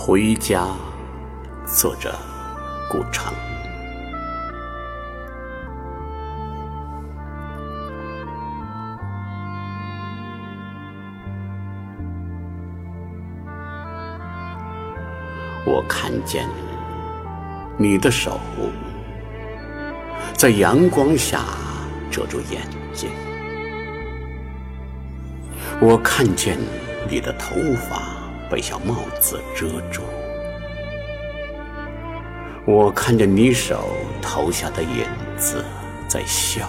回家，作者顾城。我看见你的手在阳光下遮住眼睛，我看见你的头发被小帽子遮住，我看着你手投下的影子在笑，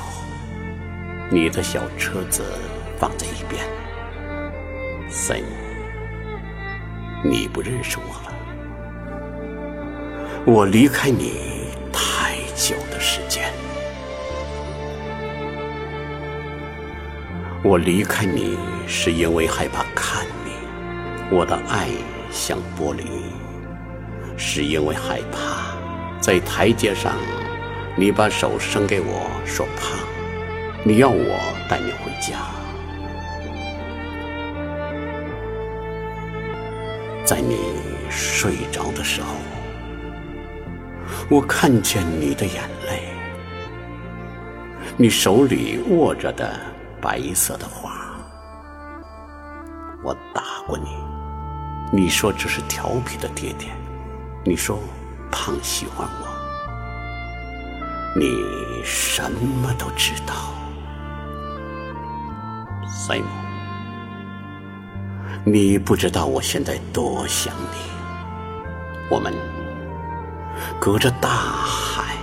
你的小车子放在一边森你不认识我了。我离开你太久的时间，我离开你是因为害怕看你，我的爱像玻璃，是因为害怕在台阶上你把手伸给我说怕，你要我带你回家，在你睡着的时候。我看见你的眼泪，你手里握着的白色的花。我打过你，你说这是调皮的爹爹，你说胖喜欢我，你什么都知道赛姆你不知道我现在多想你，我们。隔着大海，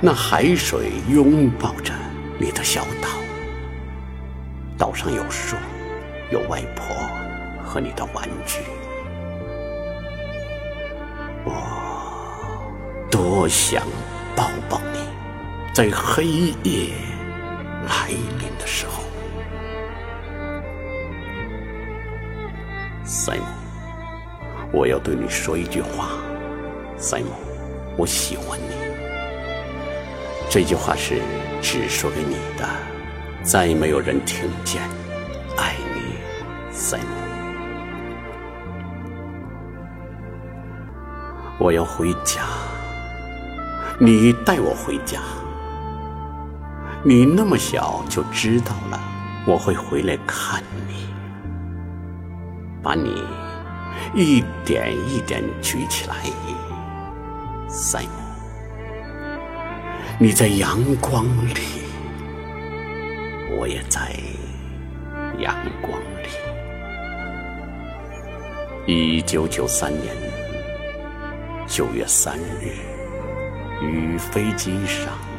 那海水拥抱着你的小岛，岛上有树，有外婆和你的玩具。我多想抱抱你，在黑夜来临的时候赛姆。我要对你说一句话赛姆我喜欢你。这句话是只说给你的，再没有人听见。爱你赛姆。我要回家，你带我回家。你那么小就知道了，我会回来看你，把你。一点一点举起来，塞姆，你在阳光里，我也在阳光里。一九九三年九月三日，于飞机上。